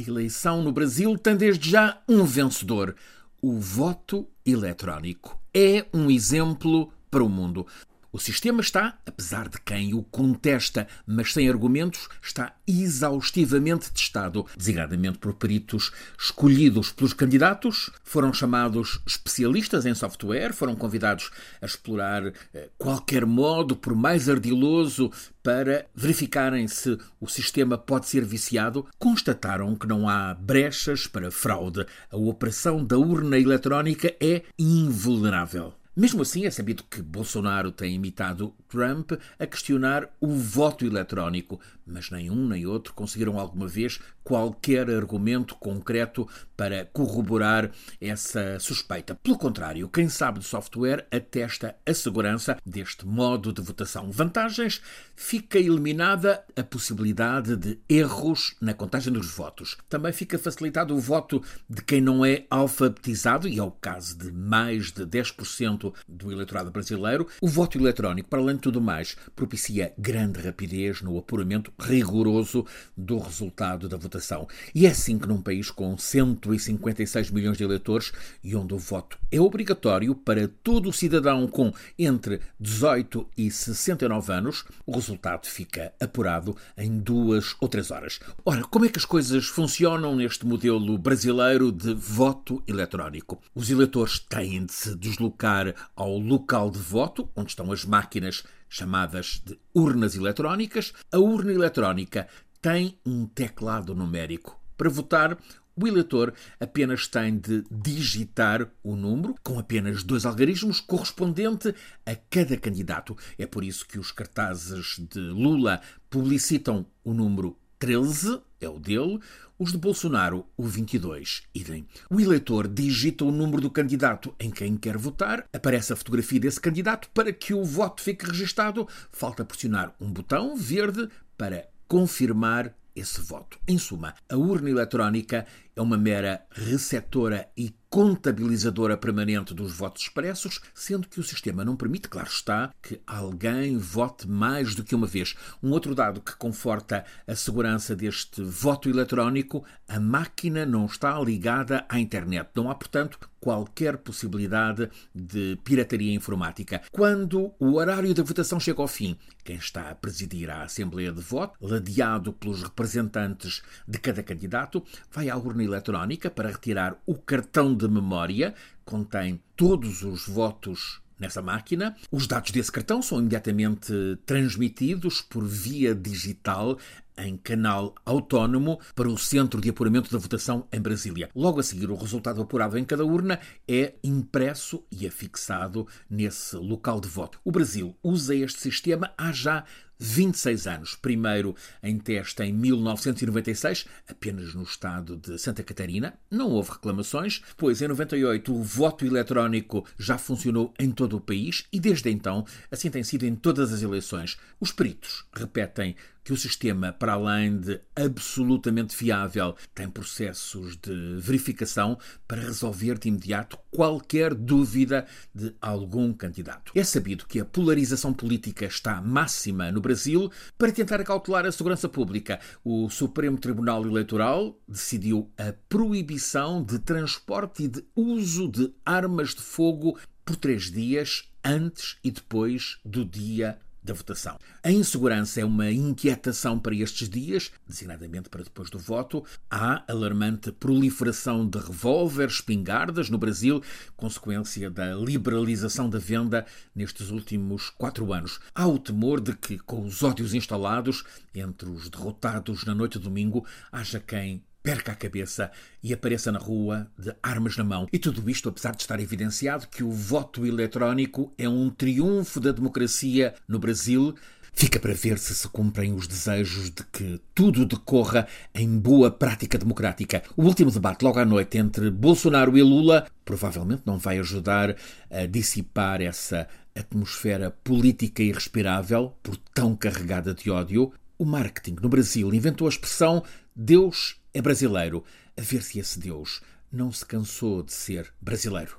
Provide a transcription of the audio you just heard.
A eleição no Brasil tem desde já um vencedor: o voto eletrónico. É um exemplo para o mundo. O sistema está, apesar de quem o contesta, mas sem argumentos, está exaustivamente testado, designadamente por peritos escolhidos pelos candidatos, foram chamados especialistas em software, foram convidados a explorar eh, qualquer modo, por mais ardiloso, para verificarem se o sistema pode ser viciado, constataram que não há brechas para fraude. A operação da urna eletrónica é invulnerável. Mesmo assim, é sabido que Bolsonaro tem imitado Trump a questionar o voto eletrónico, mas nem um nem outro conseguiram alguma vez qualquer argumento concreto para corroborar essa suspeita. Pelo contrário, quem sabe de software atesta a segurança deste modo de votação. Vantagens: fica eliminada a possibilidade de erros na contagem dos votos. Também fica facilitado o voto de quem não é alfabetizado, e é o caso de mais de 10% do eleitorado brasileiro. O voto eletrónico, para além de tudo mais, propicia grande rapidez no apuramento rigoroso do resultado da votação. E é assim que num país com 156 milhões de eleitores e onde o voto é obrigatório para todo o cidadão com entre 18 e 69 anos, o resultado fica apurado em duas ou três horas. Ora, como é que as coisas funcionam neste modelo brasileiro de voto eletrónico? Os eleitores têm de se deslocar ao local de voto, onde estão as máquinas chamadas de urnas eletrónicas. A urna eletrónica tem um teclado numérico. Para votar, o eleitor apenas tem de digitar o número, com apenas dois algarismos, correspondente a cada candidato. É por isso que os cartazes de Lula publicitam o número 13, é o dele, os de Bolsonaro, o 22, idem. O eleitor digita o número do candidato em quem quer votar, aparece a fotografia desse candidato para que o voto fique registado, falta pressionar um botão verde para confirmar esse voto. Em suma, a urna eletrónica é uma mera receptora e contabilizadora permanente dos votos expressos, sendo que o sistema não permite, claro está, que alguém vote mais do que uma vez. Um outro dado que conforta a segurança deste voto eletrónico, a máquina não está ligada à internet. Não há, portanto, qualquer possibilidade de pirataria informática. Quando o horário da votação chega ao fim, quem está a presidir a Assembleia de Voto, ladeado pelos representantes de cada candidato, vai à urna eletrónica para retirar o cartão de memória, contém todos os votos nessa máquina. Os dados desse cartão são imediatamente transmitidos por via digital em canal autónomo para o Centro de Apuramento da Votação em Brasília. Logo a seguir, o resultado apurado em cada urna é impresso e afixado nesse local de voto. O Brasil usa este sistema há já 26 anos. Primeiro em teste em 1996, apenas no estado de Santa Catarina. Não houve reclamações. Depois, em 98, o voto eletrónico já funcionou em todo o país e desde então assim tem sido em todas as eleições. Os peritos repetem que o sistema, para além de absolutamente fiável, tem processos de verificação para resolver de imediato qualquer dúvida de algum candidato. É sabido que a polarização política está máxima no Brasil. Para tentar acautelar a segurança pública, o Supremo Tribunal Eleitoral decidiu a proibição de transporte e de uso de armas de fogo por três dias antes e depois do dia da votação. A insegurança é uma inquietação para estes dias, designadamente para depois do voto. Há alarmante proliferação de revólveres, espingardas no Brasil, consequência da liberalização da venda nestes últimos quatro anos. Há o temor de que, com os ódios instalados entre os derrotados na noite de domingo, haja quem perca a cabeça e apareça na rua de armas na mão. E tudo isto, apesar de estar evidenciado que o voto eletrónico é um triunfo da democracia no Brasil, Fica para ver se se cumprem os desejos de que tudo decorra em boa prática democrática. O último debate, logo à noite, entre Bolsonaro e Lula, provavelmente não vai ajudar a dissipar essa atmosfera política irrespirável, por tão carregada de ódio. O marketing no Brasil inventou a expressão Deus é brasileiro. A ver se esse Deus não se cansou de ser brasileiro.